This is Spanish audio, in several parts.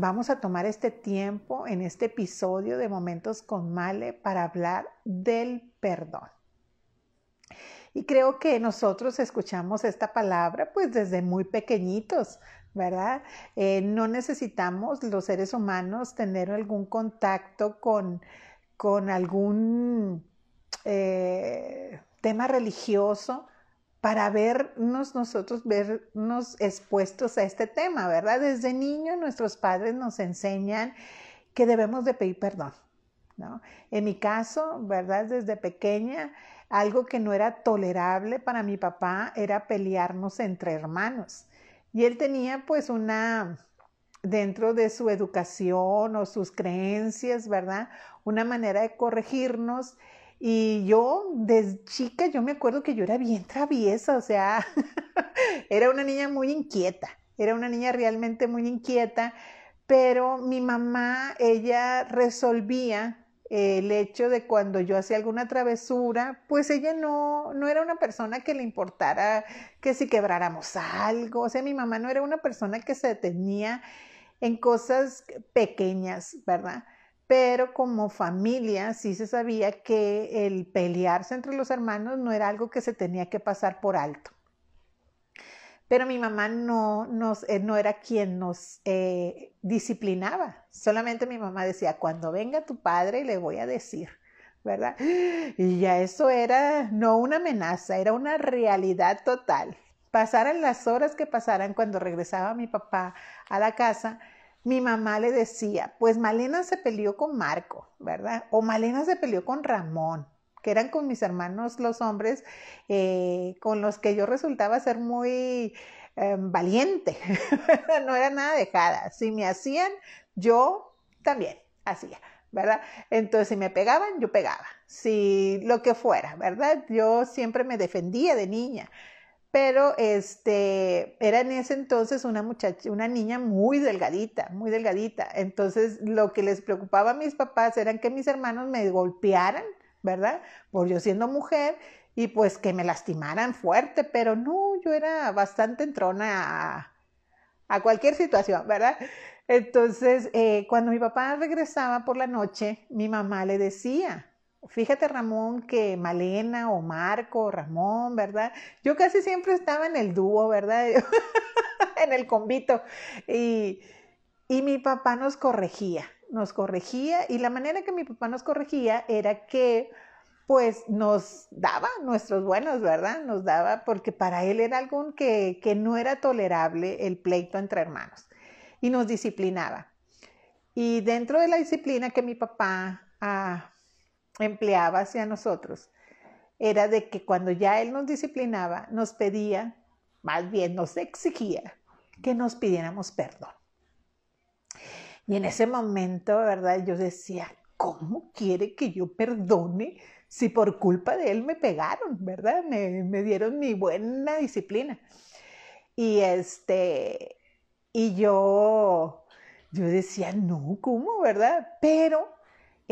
vamos a tomar este tiempo en este episodio de Momentos con Male para hablar del perdón. Y creo que nosotros escuchamos esta palabra pues desde muy pequeñitos, ¿verdad? Eh, no necesitamos los seres humanos tener algún contacto con, con algún eh, tema religioso para vernos nosotros, vernos expuestos a este tema, ¿verdad? Desde niño nuestros padres nos enseñan que debemos de pedir perdón, ¿no? En mi caso, ¿verdad? Desde pequeña, algo que no era tolerable para mi papá era pelearnos entre hermanos. Y él tenía pues una, dentro de su educación o sus creencias, ¿verdad? Una manera de corregirnos y yo, desde chica, yo me acuerdo que yo era bien traviesa, o sea, era una niña muy inquieta, era una niña realmente muy inquieta, pero mi mamá, ella resolvía el hecho de cuando yo hacía alguna travesura, pues ella no, no era una persona que le importara que si quebráramos algo, o sea, mi mamá no era una persona que se detenía en cosas pequeñas, ¿verdad? Pero como familia sí se sabía que el pelearse entre los hermanos no era algo que se tenía que pasar por alto. Pero mi mamá no, eh, no era quien nos eh, disciplinaba, solamente mi mamá decía, cuando venga tu padre le voy a decir, ¿verdad? Y ya eso era no una amenaza, era una realidad total. Pasaran las horas que pasaran cuando regresaba mi papá a la casa, mi mamá le decía, pues Malena se peleó con Marco, ¿verdad? O Malena se peleó con Ramón, que eran con mis hermanos los hombres, eh, con los que yo resultaba ser muy em, valiente, no era nada dejada. Si me hacían, yo también hacía. ¿verdad? Entonces, si me pegaban, yo pegaba, si lo que fuera, ¿verdad? Yo siempre me defendía de niña pero este era en ese entonces una muchacha, una niña muy delgadita, muy delgadita. Entonces lo que les preocupaba a mis papás eran que mis hermanos me golpearan, ¿verdad? Por yo siendo mujer y pues que me lastimaran fuerte, pero no, yo era bastante entrona a, cualquier situación, ¿verdad? Entonces, eh, cuando mi papá regresaba por la noche, mi mamá le decía, Fíjate, Ramón, que Malena o Marco o Ramón, ¿verdad? Yo casi siempre estaba en el dúo, ¿verdad? en el convito. Y, y mi papá nos corregía, nos corregía. Y la manera que mi papá nos corregía era que, pues, nos daba nuestros buenos, ¿verdad? Nos daba, porque para él era algo que, que no era tolerable el pleito entre hermanos. Y nos disciplinaba. Y dentro de la disciplina que mi papá... Ah, empleaba hacia nosotros era de que cuando ya Él nos disciplinaba, nos pedía, más bien nos exigía, que nos pidiéramos perdón. Y en ese momento, ¿verdad? Yo decía, ¿cómo quiere que yo perdone si por culpa de Él me pegaron, ¿verdad? Me, me dieron mi buena disciplina. Y este, y yo, yo decía, no, ¿cómo, verdad? Pero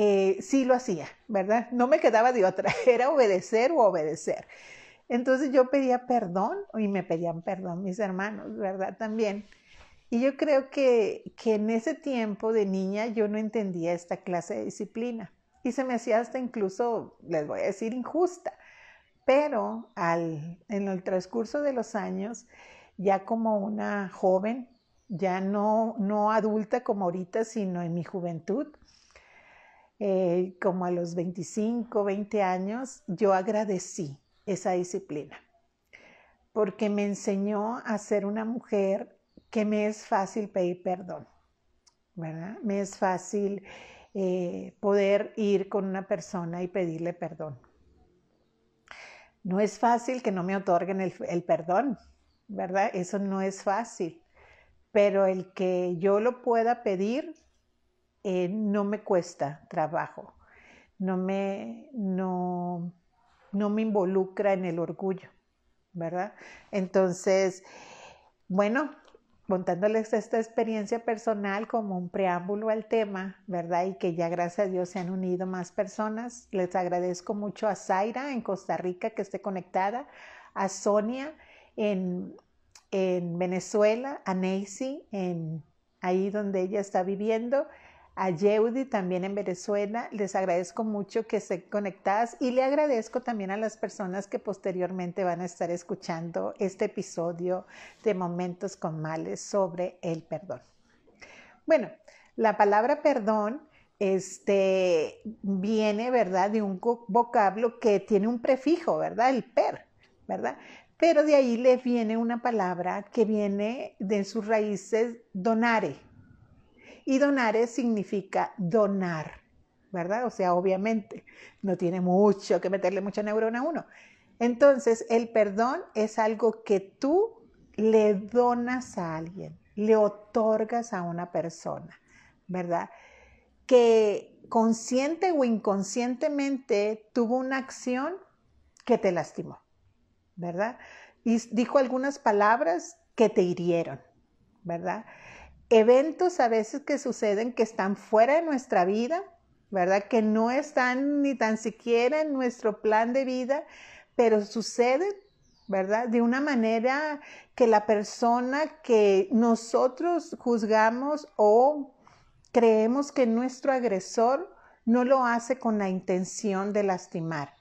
eh, sí lo hacía, ¿verdad? No me quedaba de otra, era obedecer o obedecer. Entonces yo pedía perdón y me pedían perdón mis hermanos, ¿verdad? También. Y yo creo que, que en ese tiempo de niña yo no entendía esta clase de disciplina y se me hacía hasta incluso, les voy a decir, injusta. Pero al, en el transcurso de los años, ya como una joven, ya no, no adulta como ahorita, sino en mi juventud, eh, como a los 25, 20 años, yo agradecí esa disciplina, porque me enseñó a ser una mujer que me es fácil pedir perdón, ¿verdad? Me es fácil eh, poder ir con una persona y pedirle perdón. No es fácil que no me otorguen el, el perdón, ¿verdad? Eso no es fácil, pero el que yo lo pueda pedir eh, no me cuesta trabajo, no me, no, no me involucra en el orgullo, ¿verdad? Entonces, bueno, contándoles esta experiencia personal como un preámbulo al tema, ¿verdad? Y que ya gracias a Dios se han unido más personas. Les agradezco mucho a Zaira en Costa Rica que esté conectada, a Sonia en, en Venezuela, a Nancy en ahí donde ella está viviendo a Yeudi también en Venezuela. Les agradezco mucho que estén conectadas y le agradezco también a las personas que posteriormente van a estar escuchando este episodio de Momentos con Males sobre el perdón. Bueno, la palabra perdón este, viene, ¿verdad?, de un vocablo que tiene un prefijo, ¿verdad?, el per, ¿verdad? Pero de ahí le viene una palabra que viene de sus raíces donare, y donare significa donar, ¿verdad? O sea, obviamente no tiene mucho que meterle mucha neurona a uno. Entonces, el perdón es algo que tú le donas a alguien, le otorgas a una persona, ¿verdad? Que consciente o inconscientemente tuvo una acción que te lastimó, ¿verdad? Y dijo algunas palabras que te hirieron, ¿verdad? Eventos a veces que suceden que están fuera de nuestra vida, ¿verdad? Que no están ni tan siquiera en nuestro plan de vida, pero suceden, ¿verdad? De una manera que la persona que nosotros juzgamos o creemos que nuestro agresor no lo hace con la intención de lastimar.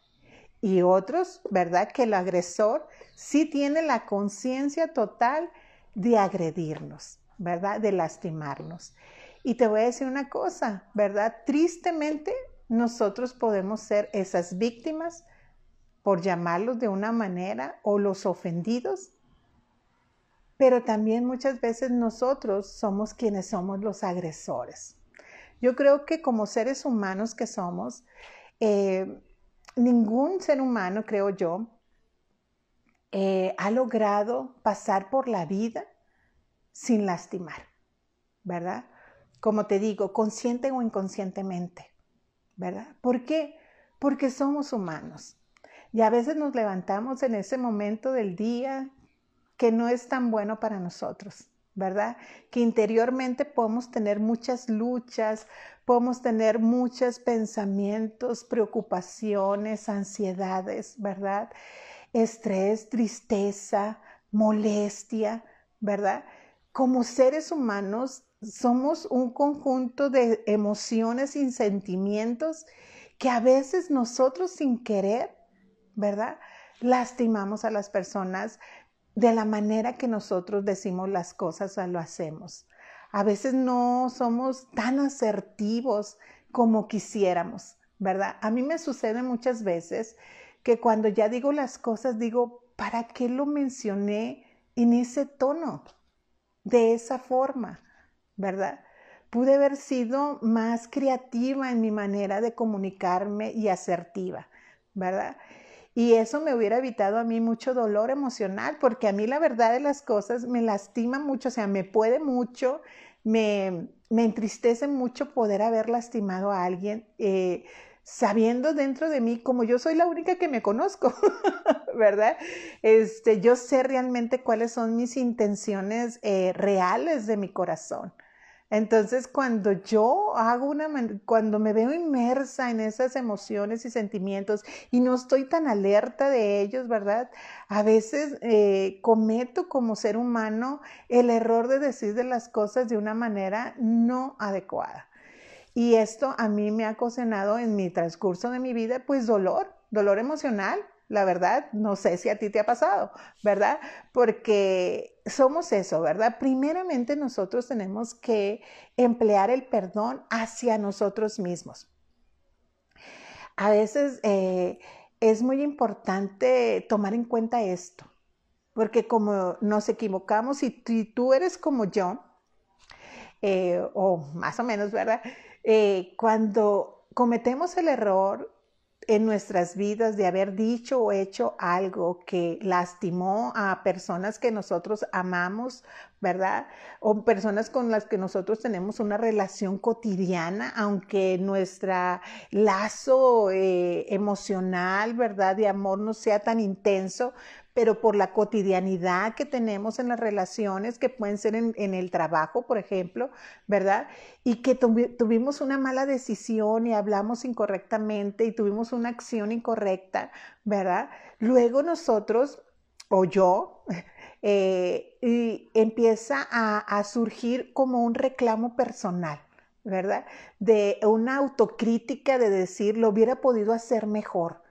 Y otros, ¿verdad? Que el agresor sí tiene la conciencia total de agredirnos. ¿Verdad? De lastimarnos. Y te voy a decir una cosa, ¿verdad? Tristemente, nosotros podemos ser esas víctimas, por llamarlos de una manera, o los ofendidos, pero también muchas veces nosotros somos quienes somos los agresores. Yo creo que como seres humanos que somos, eh, ningún ser humano, creo yo, eh, ha logrado pasar por la vida sin lastimar, ¿verdad? Como te digo, consciente o inconscientemente, ¿verdad? ¿Por qué? Porque somos humanos. Y a veces nos levantamos en ese momento del día que no es tan bueno para nosotros, ¿verdad? Que interiormente podemos tener muchas luchas, podemos tener muchos pensamientos, preocupaciones, ansiedades, ¿verdad? Estrés, tristeza, molestia, ¿verdad? Como seres humanos somos un conjunto de emociones y sentimientos que a veces nosotros sin querer, ¿verdad? Lastimamos a las personas de la manera que nosotros decimos las cosas o lo hacemos. A veces no somos tan asertivos como quisiéramos, ¿verdad? A mí me sucede muchas veces que cuando ya digo las cosas digo, ¿para qué lo mencioné en ese tono? De esa forma, ¿verdad? Pude haber sido más creativa en mi manera de comunicarme y asertiva, ¿verdad? Y eso me hubiera evitado a mí mucho dolor emocional, porque a mí la verdad de las cosas me lastima mucho, o sea, me puede mucho, me, me entristece mucho poder haber lastimado a alguien. Eh, sabiendo dentro de mí, como yo soy la única que me conozco, ¿verdad? Este, yo sé realmente cuáles son mis intenciones eh, reales de mi corazón. Entonces, cuando yo hago una, cuando me veo inmersa en esas emociones y sentimientos y no estoy tan alerta de ellos, ¿verdad? A veces eh, cometo como ser humano el error de decir de las cosas de una manera no adecuada. Y esto a mí me ha ocasionado en mi transcurso de mi vida, pues dolor, dolor emocional, la verdad, no sé si a ti te ha pasado, ¿verdad? Porque somos eso, ¿verdad? Primeramente nosotros tenemos que emplear el perdón hacia nosotros mismos. A veces eh, es muy importante tomar en cuenta esto, porque como nos equivocamos y tú eres como yo, eh, o más o menos, ¿verdad? Eh, cuando cometemos el error en nuestras vidas de haber dicho o hecho algo que lastimó a personas que nosotros amamos, ¿verdad? O personas con las que nosotros tenemos una relación cotidiana, aunque nuestra lazo eh, emocional, ¿verdad? De amor no sea tan intenso, pero por la cotidianidad que tenemos en las relaciones, que pueden ser en, el trabajo, por ejemplo, ¿verdad? Y que tuvimos una mala decisión y hablamos incorrectamente y tuvimos una acción incorrecta, ¿verdad? Luego nosotros o yo, eh, y empieza a, a surgir como un reclamo personal. ¿verdad? De una autocrítica de decir, lo hubiera podido hacer mejor.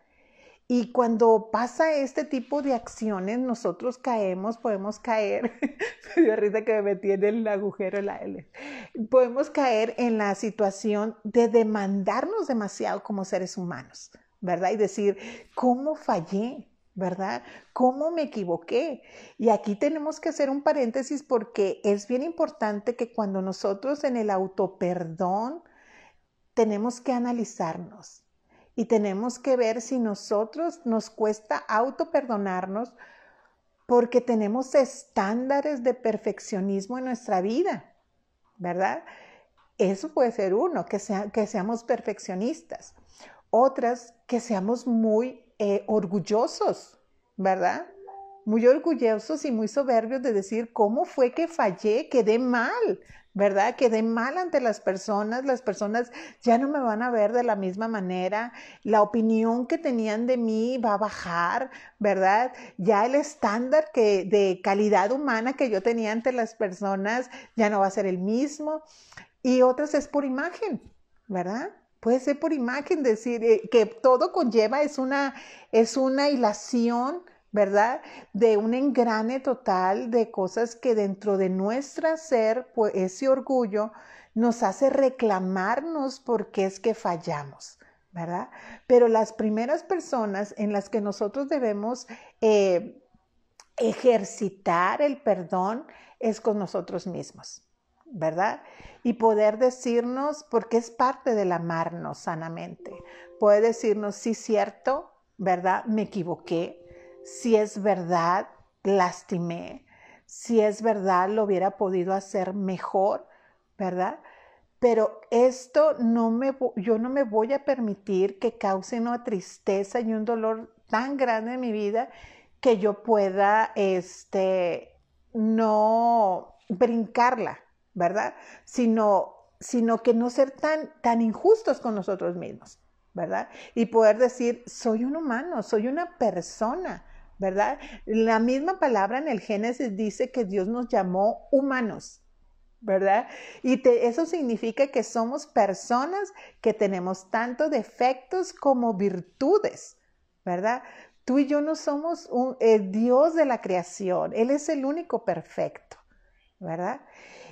Y cuando pasa este tipo de acciones, nosotros caemos, podemos caer, me risa que me metí en el agujero la L, podemos caer en la situación de demandarnos demasiado como seres humanos, ¿verdad? Y decir, ¿cómo fallé? ¿verdad? ¿Cómo me equivoqué? Y aquí tenemos que hacer un paréntesis porque es bien importante que cuando nosotros en el autoperdón tenemos que analizarnos y tenemos que ver si nosotros nos cuesta autoperdonarnos porque tenemos estándares de perfeccionismo en nuestra vida, ¿verdad? Eso puede ser uno, que, sea, que seamos perfeccionistas. Otras, que seamos muy eh, orgullosos, ¿verdad? Muy orgullosos y muy soberbios de decir, ¿cómo fue que fallé? Quedé mal, ¿verdad? Quedé mal ante las personas, las personas ya no me van a ver de la misma manera, la opinión que tenían de mí va a bajar, ¿verdad? Ya el estándar que, de calidad humana que yo tenía ante las personas ya no va a ser el mismo. Y otras es por imagen, ¿verdad? Puede ser por imagen, decir eh, que todo conlleva, es una, es una hilación, ¿verdad? De un engrane total de cosas que dentro de nuestra ser, pues ese orgullo nos hace reclamarnos porque es que fallamos, ¿verdad? Pero las primeras personas en las que nosotros debemos eh, ejercitar el perdón es con nosotros mismos. ¿verdad? Y poder decirnos, porque es parte del amarnos sanamente, puede decirnos, sí, cierto, ¿verdad? Me equivoqué, si es verdad, lastimé, si es verdad, lo hubiera podido hacer mejor, ¿verdad? Pero esto no me, yo no me voy a permitir que cause una tristeza y un dolor tan grande en mi vida que yo pueda, este, no brincarla, ¿verdad? Sino, sino que no ser tan, tan injustos con nosotros mismos, ¿verdad? Y poder decir, soy un humano, soy una persona, ¿verdad? La misma palabra en el Génesis dice que Dios nos llamó humanos, ¿verdad? Y eso significa que somos personas que tenemos tanto defectos como virtudes, ¿verdad? Tú y yo no somos un, el Dios de la creación, Él es el único perfecto, ¿verdad?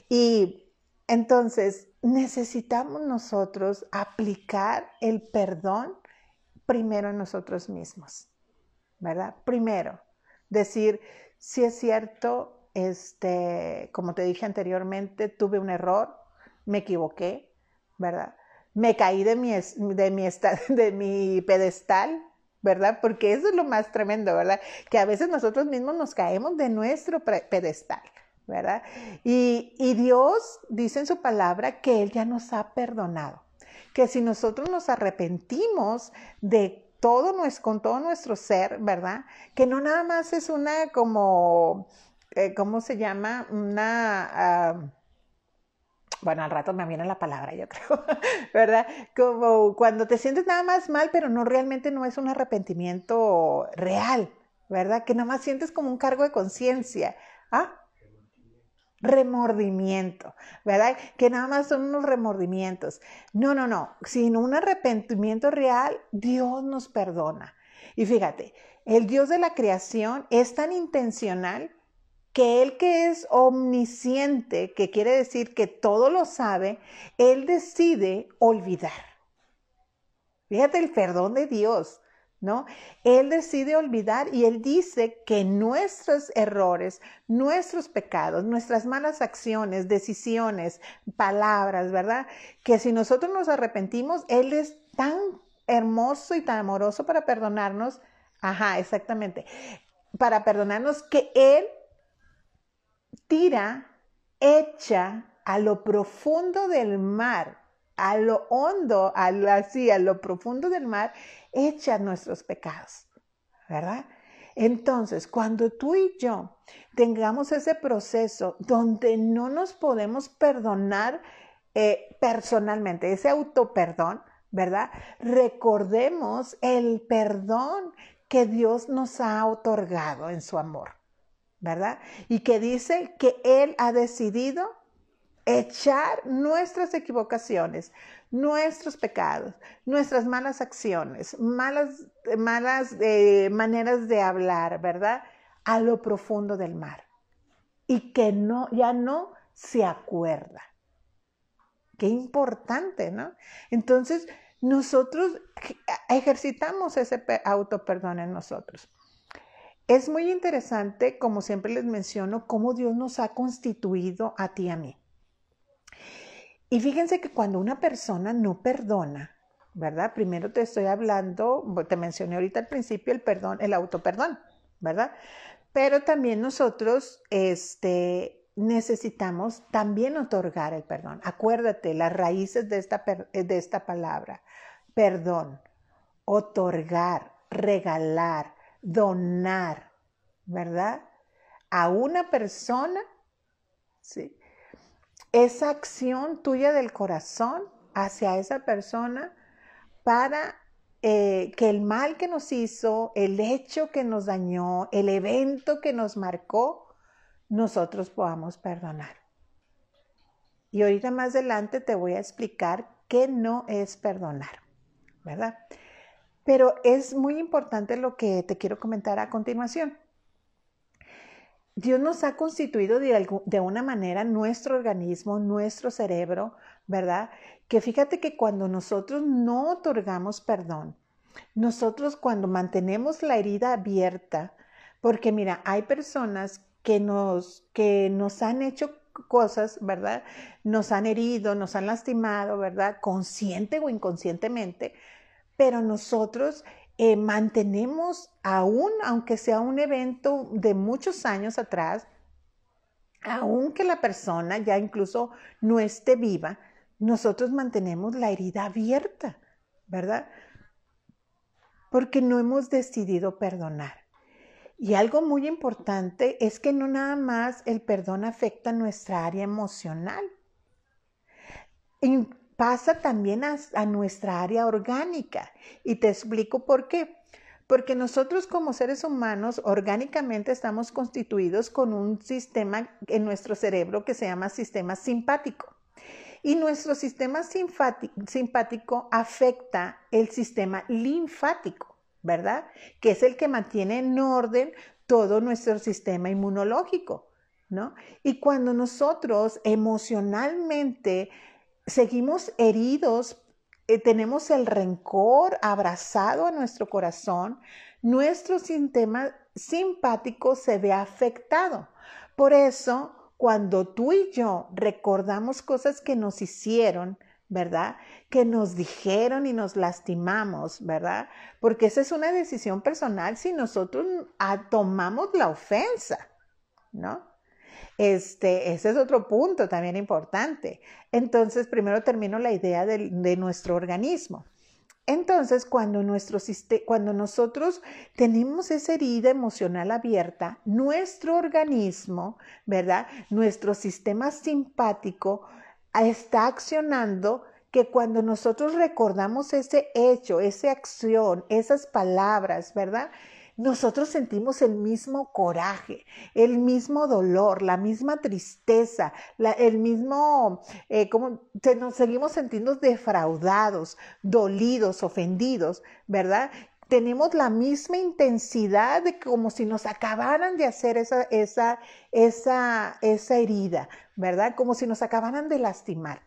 Y entonces necesitamos nosotros aplicar el perdón primero en nosotros mismos, ¿verdad? Primero, decir, si es cierto, este, como te dije anteriormente, tuve un error, me equivoqué, ¿verdad? Me caí de mi, de mi, de mi pedestal, ¿verdad? Porque eso es lo más tremendo, ¿verdad? Que a veces nosotros mismos nos caemos de nuestro pedestal. ¿verdad? Y, Dios dice en su palabra que Él ya nos ha perdonado, que si nosotros nos arrepentimos de todo con todo nuestro ser, ¿verdad? Que no nada más es una como, eh, ¿cómo se llama? Una... Ah, bueno, al rato me viene la palabra, yo creo, ¿verdad? Como cuando te sientes nada más mal, pero no realmente no es un arrepentimiento real, ¿verdad? Que nada más sientes como un cargo de conciencia. ¿Ah? Remordimiento, ¿verdad? Que nada más son unos remordimientos. No, no, no, sin un arrepentimiento real, Dios nos perdona. Y fíjate, el Dios de la creación es tan intencional que Él que es omnisciente, que quiere decir que todo lo sabe, Él decide olvidar. Fíjate el perdón de Dios. Él decide olvidar y él dice que nuestros errores, nuestros pecados, nuestras malas acciones, decisiones, palabras, ¿verdad? Que si nosotros nos arrepentimos, él es tan hermoso y tan amoroso para perdonarnos, ajá, exactamente, para perdonarnos que él tira, echa a lo profundo del mar a lo hondo, a lo, así, a lo profundo del mar, echa nuestros pecados, ¿verdad? Entonces, cuando tú y yo tengamos ese proceso donde no nos podemos perdonar eh, personalmente, ese autoperdón, ¿verdad? Recordemos el perdón que Dios nos ha otorgado en su amor, ¿verdad? Y que dice que Él ha decidido echar nuestras equivocaciones, nuestros pecados, nuestras malas acciones, malas, malas eh, maneras de hablar, ¿verdad? A lo profundo del mar. Y que no, ya no se acuerda. Qué importante, ¿no? Entonces, nosotros ejercitamos ese auto-perdón en nosotros. Es muy interesante, como siempre les menciono, cómo Dios nos ha constituido a ti y a mí. Y fíjense que cuando una persona no perdona, ¿verdad? Primero te estoy hablando, te mencioné ahorita al principio el perdón, el autoperdón, ¿verdad? Pero también nosotros este, necesitamos también otorgar el perdón. Acuérdate, las raíces de esta, de esta palabra, perdón, otorgar, regalar, donar, ¿verdad? A una persona, ¿sí? Esa acción tuya del corazón hacia esa persona para eh, que el mal que nos hizo, el hecho que nos dañó, el evento que nos marcó, nosotros podamos perdonar. Y ahorita más adelante te voy a explicar qué no es perdonar, ¿verdad? Pero es muy importante lo que te quiero comentar a continuación. Dios nos ha constituido de, una manera nuestro organismo, nuestro cerebro, ¿verdad? Que fíjate que cuando nosotros no otorgamos perdón, nosotros cuando mantenemos la herida abierta, porque mira, hay personas que nos, que nos han hecho cosas, ¿verdad? Nos han herido, nos han lastimado, ¿verdad? Consciente o inconscientemente, pero nosotros eh, mantenemos aún, aunque sea un evento de muchos años atrás, aunque la persona ya incluso no esté viva, nosotros mantenemos la herida abierta, ¿verdad? Porque no hemos decidido perdonar. Y algo muy importante es que no nada más el perdón afecta nuestra área emocional pasa también a, nuestra área orgánica. Y te explico por qué. Porque nosotros como seres humanos orgánicamente estamos constituidos con un sistema en nuestro cerebro que se llama sistema simpático. Y nuestro sistema simpático afecta el sistema linfático, ¿verdad? Que es el que mantiene en orden todo nuestro sistema inmunológico, ¿no? Y cuando nosotros emocionalmente seguimos heridos, eh, tenemos el rencor abrazado a nuestro corazón, nuestro sistema simpático se ve afectado. Por eso, cuando tú y yo recordamos cosas que nos hicieron, ¿verdad? Que nos dijeron y nos lastimamos, ¿verdad? Porque esa es una decisión personal si nosotros tomamos la ofensa, ¿no? Este, ese es otro punto también importante. Entonces, primero termino la idea de, nuestro organismo. Entonces, cuando, nuestro, cuando nosotros tenemos esa herida emocional abierta, nuestro organismo, ¿verdad? Nuestro sistema simpático está accionando que cuando nosotros recordamos ese hecho, esa acción, esas palabras, ¿verdad? Nosotros sentimos el mismo coraje, el mismo dolor, la misma tristeza, el mismo, eh, como nos seguimos sintiendo defraudados, dolidos, ofendidos, ¿verdad? Tenemos la misma intensidad de como si nos acabaran de hacer esa, esa, esa, esa herida, ¿verdad? Como si nos acabaran de lastimar.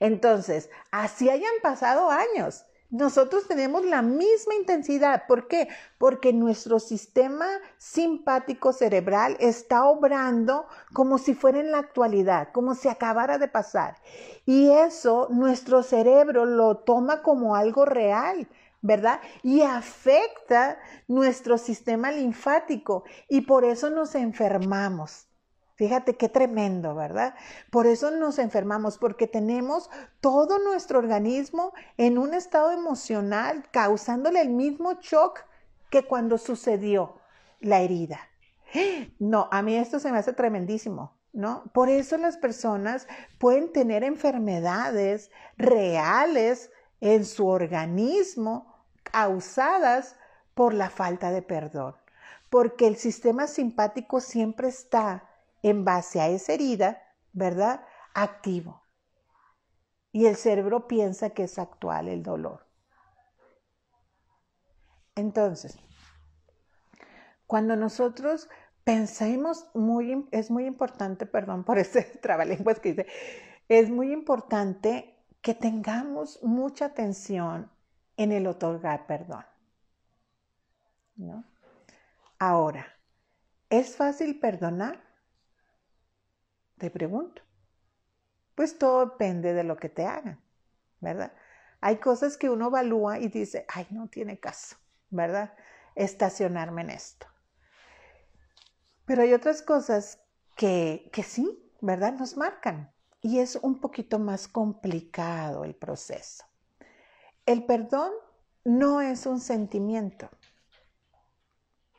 Entonces, así hayan pasado años, nosotros tenemos la misma intensidad. ¿Por qué? Porque nuestro sistema simpático cerebral está obrando como si fuera en la actualidad, como si acabara de pasar. Y eso nuestro cerebro lo toma como algo real. ¿verdad? Y afecta nuestro sistema linfático y por eso nos enfermamos. Fíjate qué tremendo, ¿verdad? Por eso nos enfermamos, porque tenemos todo nuestro organismo en un estado emocional causándole el mismo shock que cuando sucedió la herida. No, a mí esto se me hace tremendísimo, ¿no? Por eso las personas pueden tener enfermedades reales en su organismo causadas por la falta de perdón, porque el sistema simpático siempre está en base a esa herida, ¿verdad? Activo. Y el cerebro piensa que es actual el dolor. Entonces, cuando nosotros pensemos muy, es muy importante, perdón por ese trabalenguas que dice, es muy importante que tengamos mucha atención en el otorgar perdón. ¿no? Ahora, ¿es fácil perdonar? Te pregunto. Pues todo depende de lo que te hagan, ¿verdad? Hay cosas que uno evalúa y dice, ay, no tiene caso, ¿verdad? Estacionarme en esto. Pero hay otras cosas que, que sí, ¿verdad? Nos marcan y es un poquito más complicado el proceso. El perdón no es un sentimiento.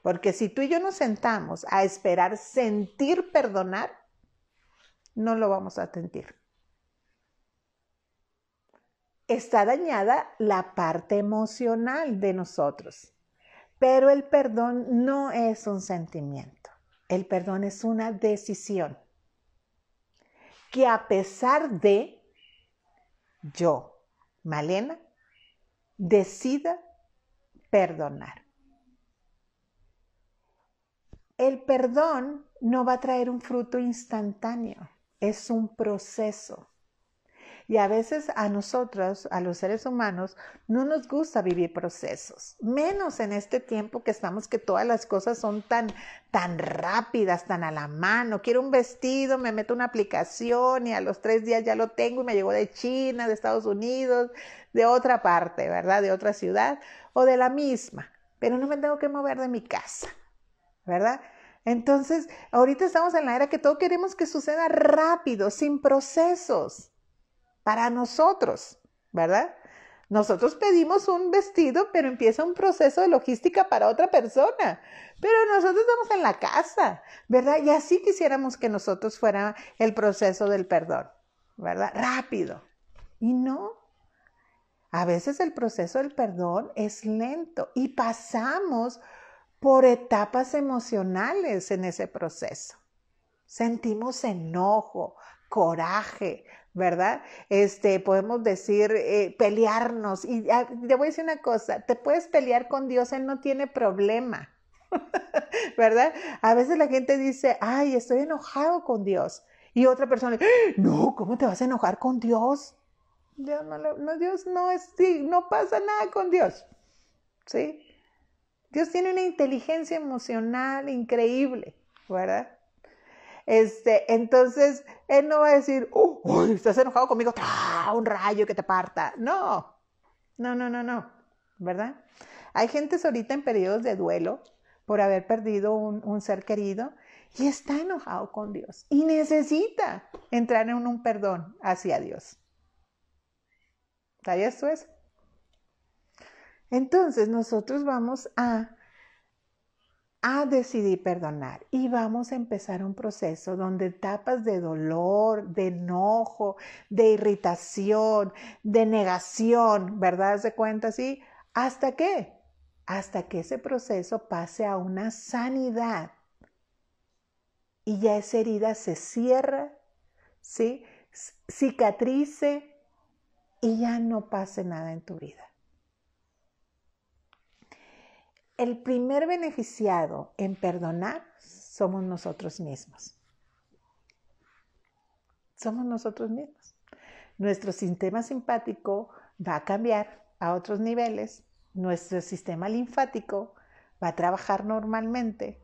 Porque si tú y yo nos sentamos a esperar sentir perdonar, no lo vamos a sentir. Está dañada la parte emocional de nosotros, pero el perdón no es un sentimiento. El perdón es una decisión que a pesar de yo, Malena, decida perdonar. El perdón no va a traer un fruto instantáneo, es un proceso. Y a veces a nosotros, a los seres humanos, no nos gusta vivir procesos, menos en este tiempo que estamos que todas las cosas son tan tan rápidas, tan a la mano. Quiero un vestido, me meto una aplicación y a los tres días ya lo tengo y me llegó de China, de Estados Unidos, de otra parte, ¿verdad? De otra ciudad o de la misma, pero no me tengo que mover de mi casa, ¿verdad? Entonces, ahorita estamos en la era que todo queremos que suceda rápido, sin procesos para nosotros, ¿verdad? Nosotros pedimos un vestido, pero empieza un proceso de logística para otra persona. Pero nosotros estamos en la casa, ¿verdad? Y así quisiéramos que nosotros fuera el proceso del perdón, ¿verdad? Rápido. Y no. A veces el proceso del perdón es lento y pasamos por etapas emocionales en ese proceso. Sentimos enojo, coraje, ¿verdad? Este, podemos decir, eh, pelearnos. Y ah, te voy a decir una cosa, te puedes pelear con Dios, Él no tiene problema, ¿verdad? A veces la gente dice, ay, estoy enojado con Dios. Y otra persona, no, ¿cómo te vas a enojar con Dios? Dios no, no Dios no es, sí, no pasa nada con Dios, ¿sí? Dios tiene una inteligencia emocional increíble, ¿verdad? Este, entonces, él no va a decir, oh, estás enojado conmigo, un rayo que te parta. No, no, no, no, no, ¿verdad? Hay gentes ahorita en periodos de duelo por haber perdido un, un ser querido y está enojado con Dios y necesita entrar en un perdón hacia Dios. ¿Sabías tú eso? Entonces nosotros vamos a a decidir perdonar y vamos a empezar un proceso donde etapas de dolor, de enojo, de irritación, de negación, ¿verdad? ¿Se cuenta así? ¿Hasta qué? Hasta que ese proceso pase a una sanidad y ya esa herida se cierra, ¿sí? Cicatrice y ya no pase nada en tu vida. El primer beneficiado en perdonar somos nosotros mismos. Somos nosotros mismos. Nuestro sistema simpático va a cambiar a otros niveles, nuestro sistema linfático va a trabajar normalmente,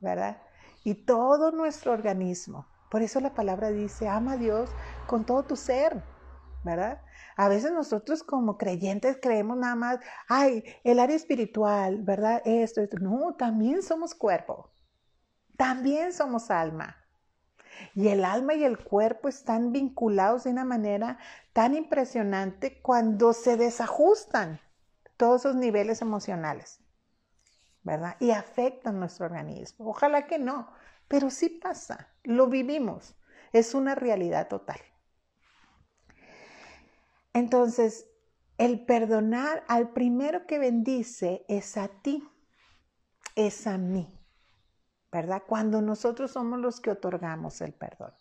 ¿verdad? Y todo nuestro organismo. Por eso la palabra dice, ama a Dios con todo tu ser, ¿verdad? A veces nosotros como creyentes creemos nada más, ay, el área espiritual, ¿verdad? Esto, esto. No, también somos cuerpo, también somos alma. Y el alma y el cuerpo están vinculados de una manera tan impresionante cuando se desajustan todos esos niveles emocionales, ¿verdad? Y afectan nuestro organismo. Ojalá que no, pero sí pasa, lo vivimos, es una realidad total. Entonces, el perdonar al primero que bendice es a ti, es a mí, ¿verdad? Cuando nosotros somos los que otorgamos el perdón.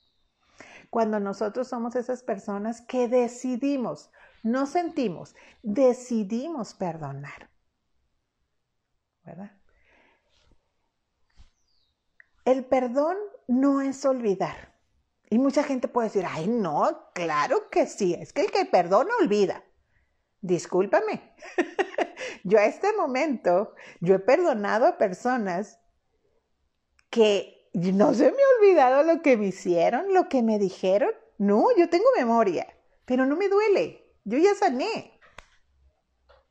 Cuando nosotros somos esas personas que decidimos, no sentimos, decidimos perdonar. ¿Verdad? El perdón no es olvidar. Y mucha gente puede decir, ay, no, claro que sí, es que el que perdona olvida. Discúlpame. yo a este momento, yo he perdonado a personas que no se me ha olvidado lo que me hicieron, lo que me dijeron. No, yo tengo memoria, pero no me duele. Yo ya sané.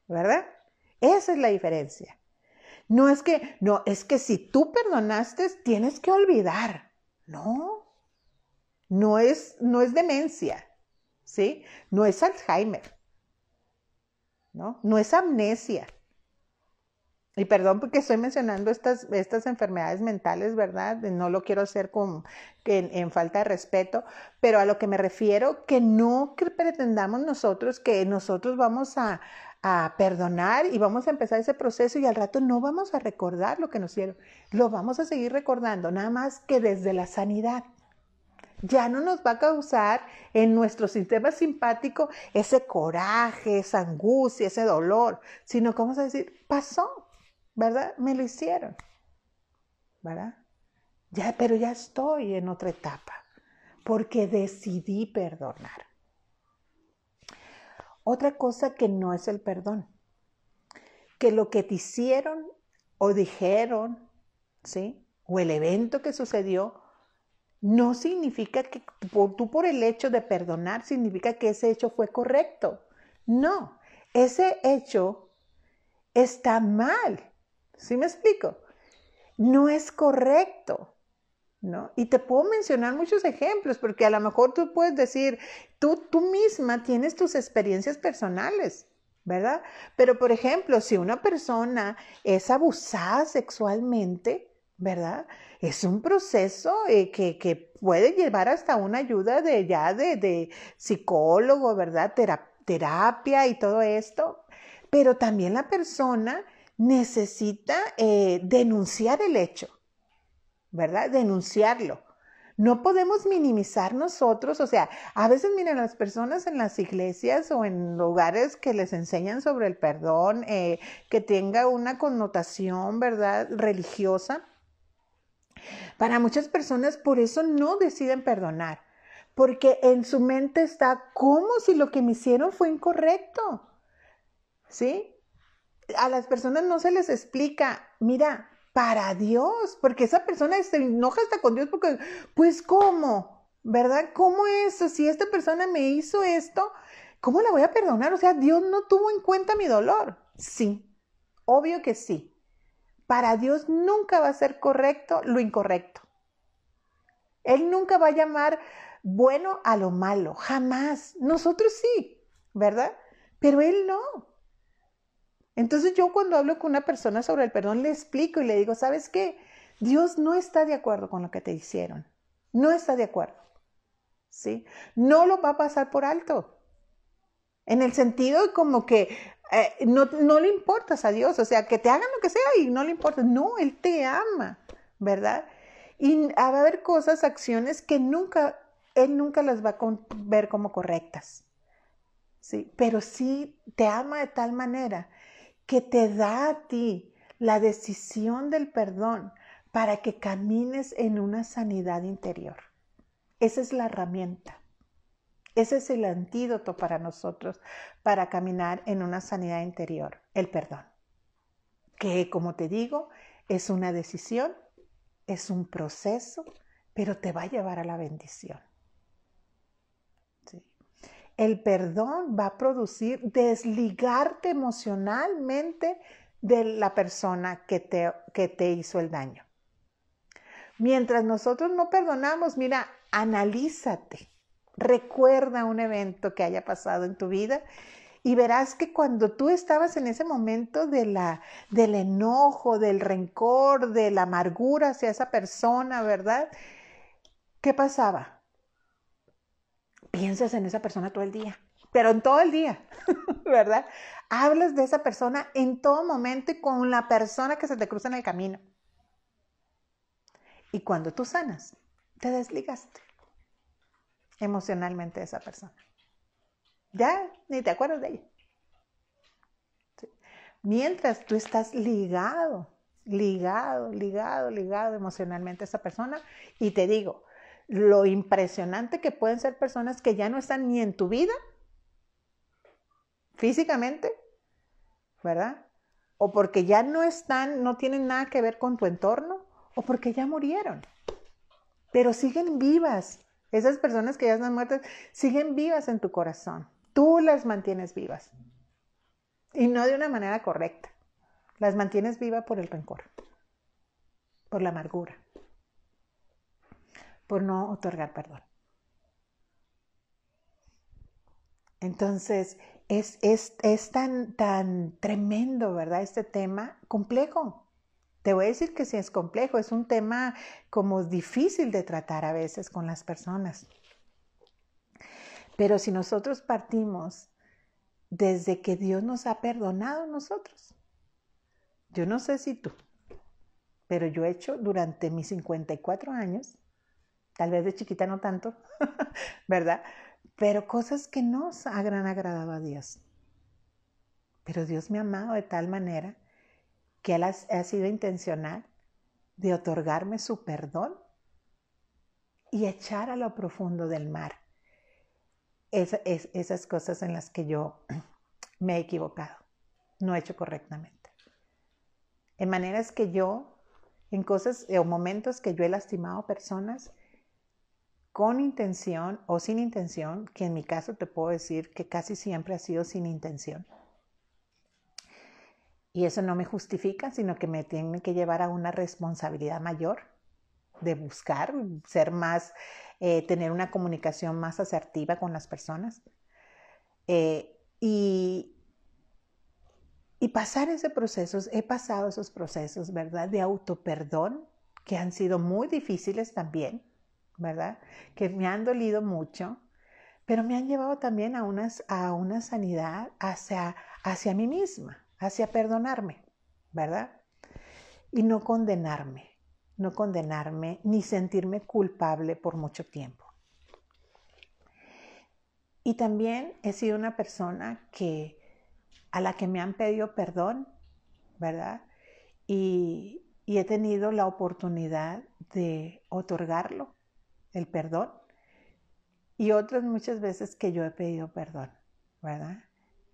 ¿Verdad? Esa es la diferencia. No es que, no, es que si tú perdonaste, tienes que olvidar. No, no es, no es demencia, ¿sí? No es Alzheimer, ¿no? No es amnesia. Y perdón porque estoy mencionando estas, estas enfermedades mentales, ¿verdad? No lo quiero hacer con, en, falta de respeto, pero a lo que me refiero, que no pretendamos nosotros que nosotros vamos a, a perdonar y vamos a empezar ese proceso y al rato no vamos a recordar lo que nos hicieron. Lo vamos a seguir recordando, nada más que desde la sanidad. Ya no nos va a causar en nuestro sistema simpático ese coraje, esa angustia, ese dolor, sino vamos a decir, pasó, ¿verdad? Me lo hicieron, ¿verdad? Ya, pero ya estoy en otra etapa, porque decidí perdonar. Otra cosa que no es el perdón, que lo que te hicieron o dijeron, ¿sí? O el evento que sucedió, no significa que tú por el hecho de perdonar significa que ese hecho fue correcto. No, ese hecho está mal. ¿Sí me explico? No es correcto. ¿No? Y te puedo mencionar muchos ejemplos, porque a lo mejor tú puedes decir, tú, tú misma tienes tus experiencias personales, ¿verdad? Pero, por ejemplo, si una persona es abusada sexualmente, ¿verdad? Es un proceso eh, que, puede llevar hasta una ayuda de ya de, psicólogo, ¿verdad? terapia y todo esto. Pero también la persona necesita eh, denunciar el hecho, ¿verdad? Denunciarlo. No podemos minimizar nosotros, o sea, a veces miren las personas en las iglesias o en lugares que les enseñan sobre el perdón, eh, que tenga una connotación, ¿verdad? Religiosa. Para muchas personas por eso no deciden perdonar, porque en su mente está como si lo que me hicieron fue incorrecto. ¿Sí? A las personas no se les explica, mira, para Dios, porque esa persona se enoja hasta con Dios porque, pues, ¿cómo? ¿Verdad? ¿Cómo es? Si esta persona me hizo esto, ¿cómo la voy a perdonar? O sea, Dios no tuvo en cuenta mi dolor. Sí, obvio que sí. Para Dios nunca va a ser correcto lo incorrecto. Él nunca va a llamar bueno a lo malo, jamás. Nosotros sí, ¿verdad? Pero Él no. Entonces yo cuando hablo con una persona sobre el perdón le explico y le digo, ¿sabes qué? Dios no está de acuerdo con lo que te hicieron. No está de acuerdo. ¿Sí? No lo va a pasar por alto. En el sentido como que eh, no, no le importas a Dios, o sea, que te hagan lo que sea y no le importa. No, Él te ama, ¿verdad? Y va a haber cosas, acciones que nunca, Él nunca las va a ver como correctas. ¿sí? Pero sí te ama de tal manera que te da a ti la decisión del perdón para que camines en una sanidad interior. Esa es la herramienta. Ese es el antídoto para nosotros para caminar en una sanidad interior, el perdón. Que, como te digo, es una decisión, es un proceso, pero te va a llevar a la bendición. El perdón va a producir desligarte emocionalmente de la persona que te, que te hizo el daño. Mientras nosotros no perdonamos, mira, analízate, recuerda un evento que haya pasado en tu vida y verás que cuando tú estabas en ese momento de la, del enojo, del rencor, de la amargura hacia esa persona, ¿verdad? ¿Qué pasaba? piensas en esa persona todo el día. pero en todo el día, ¿verdad? Hablas de esa persona en todo momento y con la persona que se te cruza en el camino. Y cuando tú sanas, te desligaste emocionalmente de esa persona. Ya ni te acuerdas de ella. Mientras tú estás ligado, ligado, ligado, ligado emocionalmente a esa persona, y te digo, lo impresionante que pueden ser personas que ya no están ni en tu vida físicamente, ¿verdad? O porque ya no están, no tienen nada que ver con tu entorno, o porque ya murieron. Pero siguen vivas. Esas personas que ya están muertas siguen vivas en tu corazón. Tú las mantienes vivas. Y no de una manera correcta. Las mantienes vivas por el rencor, por la amargura, por no otorgar perdón. Entonces, es, es, tan, tan tremendo, ¿verdad? Este tema complejo. Te voy a decir que sí es complejo, es un tema como difícil de tratar a veces con las personas. Pero si nosotros partimos desde que Dios nos ha perdonado a nosotros, yo no sé si tú, pero yo he hecho durante mis 54 años, tal vez de chiquita no tanto, ¿verdad? pero cosas que no han agradado a Dios. Pero Dios me ha amado de tal manera que ha, sido intencional de otorgarme su perdón y echar a lo profundo del mar esas cosas en las que yo me he equivocado, no he hecho correctamente. En maneras que yo, en cosas o momentos que yo he lastimado personas, con intención o sin intención, que en mi caso te puedo decir que casi siempre ha sido sin intención. Y eso no me justifica, sino que me tiene que llevar a una responsabilidad mayor de buscar, ser más, eh, tener una comunicación más asertiva con las personas. Eh, y, y pasar ese proceso, he pasado esos procesos, ¿verdad? De autoperdón, que han sido muy difíciles también ¿verdad? Que me han dolido mucho, pero me han llevado también a, unas, a una sanidad hacia, hacia mí misma, hacia perdonarme, ¿verdad? Y no condenarme, no condenarme ni sentirme culpable por mucho tiempo. Y también he sido una persona que a la que me han pedido perdón, ¿verdad? Y, y he tenido la oportunidad de otorgarlo el perdón y otras muchas veces que yo he pedido perdón, ¿verdad?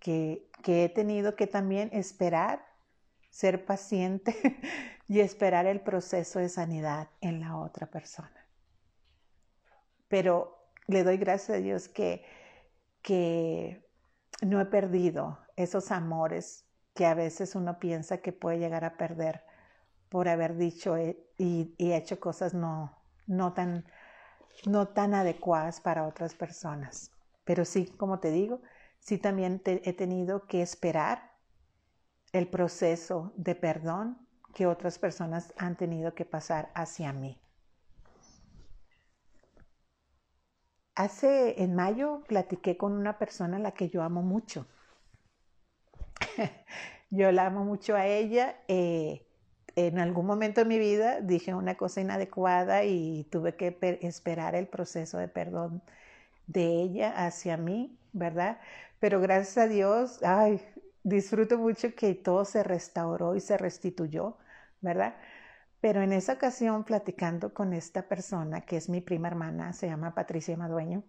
Que, he tenido que también esperar, ser paciente y esperar el proceso de sanidad en la otra persona. Pero le doy gracias a Dios que, que no he perdido esos amores que a veces uno piensa que puede llegar a perder por haber dicho y, y hecho cosas no, no tan no tan adecuadas para otras personas. Pero sí, como te digo, sí también he tenido que esperar el proceso de perdón que otras personas han tenido que pasar hacia mí. Hace en mayo platiqué con una persona a la que yo amo mucho. yo la amo mucho a ella. Eh, en algún momento de mi vida dije una cosa inadecuada y tuve que esperar el proceso de perdón de ella hacia mí, ¿verdad? Pero gracias a Dios, ay, disfruto mucho que todo se restauró y se restituyó, ¿verdad? Pero en esa ocasión, platicando con esta persona, que es mi prima hermana, se llama Patricia Madueño,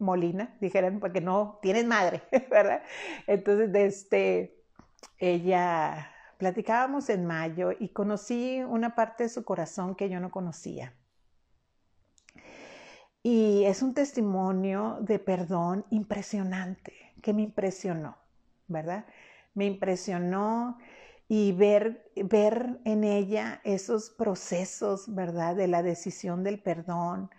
Molina, dijeron, porque no, tienes madre, ¿verdad? Entonces, este, ella Platicábamos en mayo y conocí una parte de su corazón que yo no conocía. Y es un testimonio de perdón impresionante, que me impresionó, ¿verdad? Me impresionó y ver, ver en ella esos procesos, ¿verdad? De la decisión del perdón,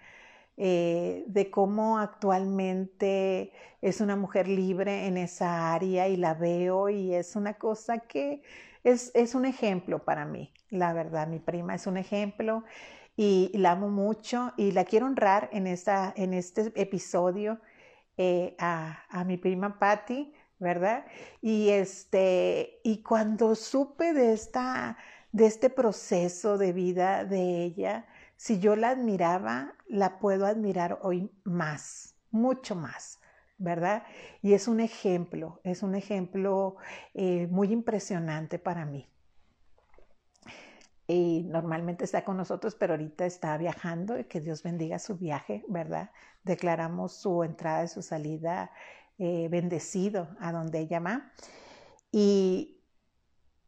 eh, de cómo actualmente es una mujer libre en esa área y la veo y es una cosa que es, un ejemplo para mí, la verdad, mi prima es un ejemplo y la amo mucho y la quiero honrar en, esta, en este episodio eh, a, a, mi prima Patty, ¿verdad? Y, este, y cuando supe de, esta, de este proceso de vida de ella, si yo la admiraba, la puedo admirar hoy más, mucho más, ¿verdad? Y es un ejemplo, es un ejemplo eh, muy impresionante para mí. Y normalmente está con nosotros, pero ahorita está viajando y que Dios bendiga su viaje, ¿verdad? Declaramos su entrada y su salida eh, bendecido a donde ella va. Y,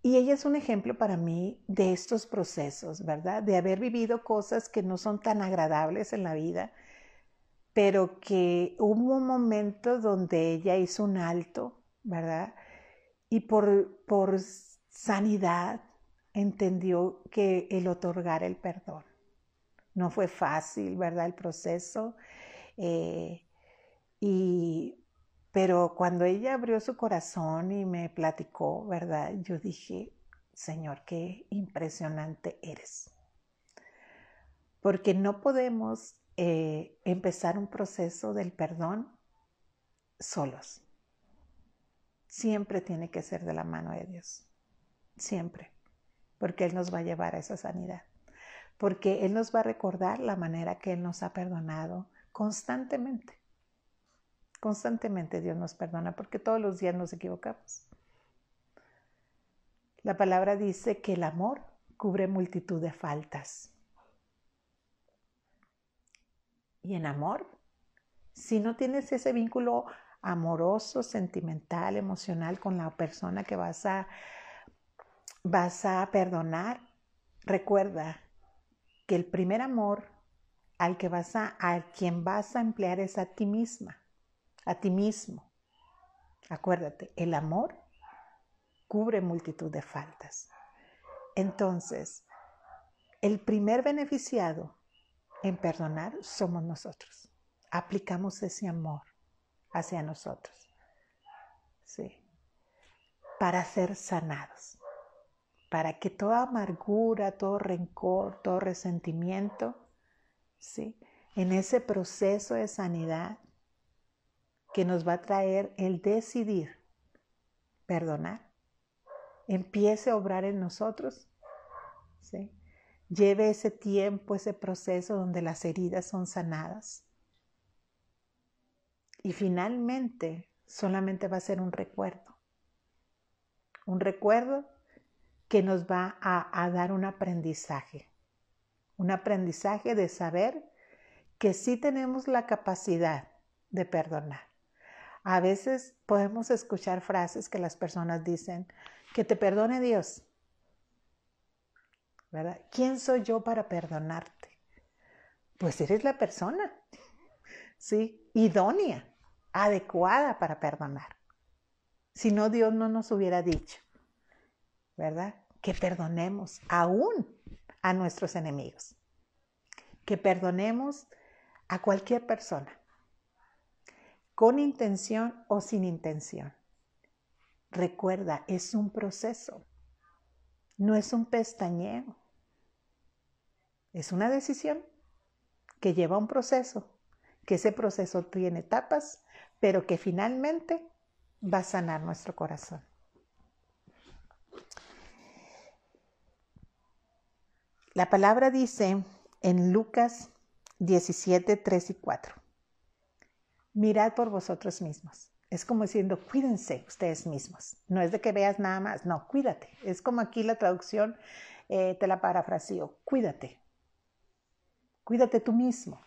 y ella es un ejemplo para mí de estos procesos, ¿verdad? De haber vivido cosas que no son tan agradables en la vida, pero que hubo un momento donde ella hizo un alto, ¿verdad? Y por, por sanidad, entendió que el otorgar el perdón. No fue fácil, ¿verdad? El proceso. Eh, y, pero cuando ella abrió su corazón y me platicó, ¿verdad? Yo dije, Señor, qué impresionante eres. Porque no podemos eh, empezar un proceso del perdón solos. Siempre tiene que ser de la mano de Dios. Siempre porque Él nos va a llevar a esa sanidad, porque Él nos va a recordar la manera que Él nos ha perdonado constantemente. Constantemente Dios nos perdona porque todos los días nos equivocamos. La palabra dice que el amor cubre multitud de faltas. Y en amor, si no tienes ese vínculo amoroso, sentimental, emocional con la persona que vas a vas a perdonar, recuerda que el primer amor al que vas a, a quien vas a emplear es a ti misma, a ti mismo. Acuérdate, el amor cubre multitud de faltas. Entonces, el primer beneficiado en perdonar somos nosotros. Aplicamos ese amor hacia nosotros. Sí. Para ser sanados para que toda amargura, todo rencor, todo resentimiento, ¿sí? en ese proceso de sanidad que nos va a traer el decidir perdonar, empiece a obrar en nosotros, ¿sí? lleve ese tiempo, ese proceso donde las heridas son sanadas. Y finalmente solamente va a ser un recuerdo. Un recuerdo que nos va a, dar un aprendizaje. Un aprendizaje de saber que sí tenemos la capacidad de perdonar. A veces podemos escuchar frases que las personas dicen, que te perdone Dios. ¿Verdad? ¿Quién soy yo para perdonarte? Pues eres la persona, ¿sí? Idónea, adecuada para perdonar. Si no, Dios no nos hubiera dicho, ¿verdad? Que perdonemos aún a nuestros enemigos, que perdonemos a cualquier persona, con intención o sin intención. Recuerda, es un proceso, no es un pestañeo, es una decisión que lleva un proceso, que ese proceso tiene etapas, pero que finalmente va a sanar nuestro corazón. La palabra dice en Lucas 17, 3 y 4. Mirad por vosotros mismos. Es como diciendo, cuídense ustedes mismos. No es de que veas nada más, no, cuídate. Es como aquí la traducción, eh, te la parafraseo, cuídate. Cuídate tú mismo.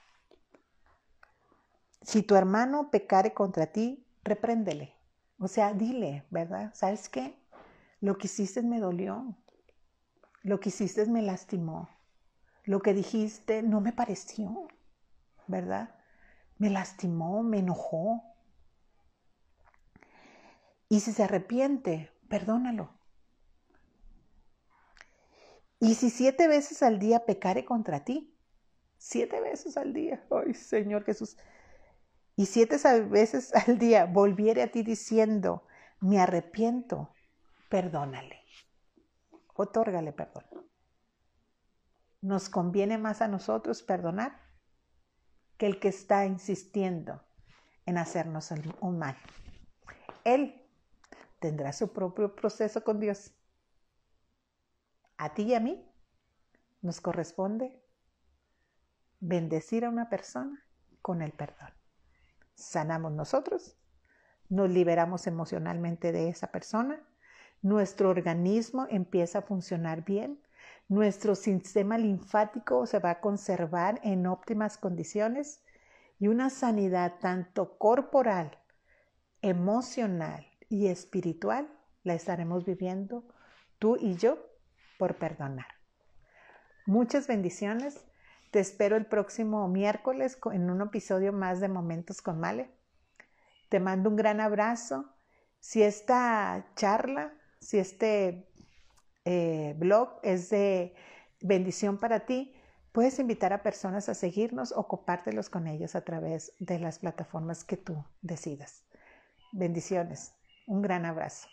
Si tu hermano pecare contra ti, repréndele. O sea, dile, ¿verdad? ¿Sabes qué? Lo que hiciste me dolió. Lo que hiciste me lastimó. Lo que dijiste no me pareció, ¿verdad? Me lastimó, me enojó. Y si se arrepiente, perdónalo. Y si siete veces al día pecare contra ti, siete veces al día, ay Señor Jesús, y siete veces al día volviere a ti diciendo, me arrepiento, perdónale otórgale perdón. Nos conviene más a nosotros perdonar que el que está insistiendo en hacernos un mal. Él tendrá su propio proceso con Dios. A ti y a mí nos corresponde bendecir a una persona con el perdón. Sanamos nosotros, nos liberamos emocionalmente de esa persona, nuestro organismo empieza a funcionar bien, nuestro sistema linfático se va a conservar en óptimas condiciones y una sanidad tanto corporal, emocional y espiritual la estaremos viviendo tú y yo por perdonar. Muchas bendiciones. Te espero el próximo miércoles en un episodio más de Momentos con Male. Te mando un gran abrazo. Si esta charla, si este eh, blog es de bendición para ti, puedes invitar a personas a seguirnos o compártelos con ellos a través de las plataformas que tú decidas. Bendiciones. Un gran abrazo.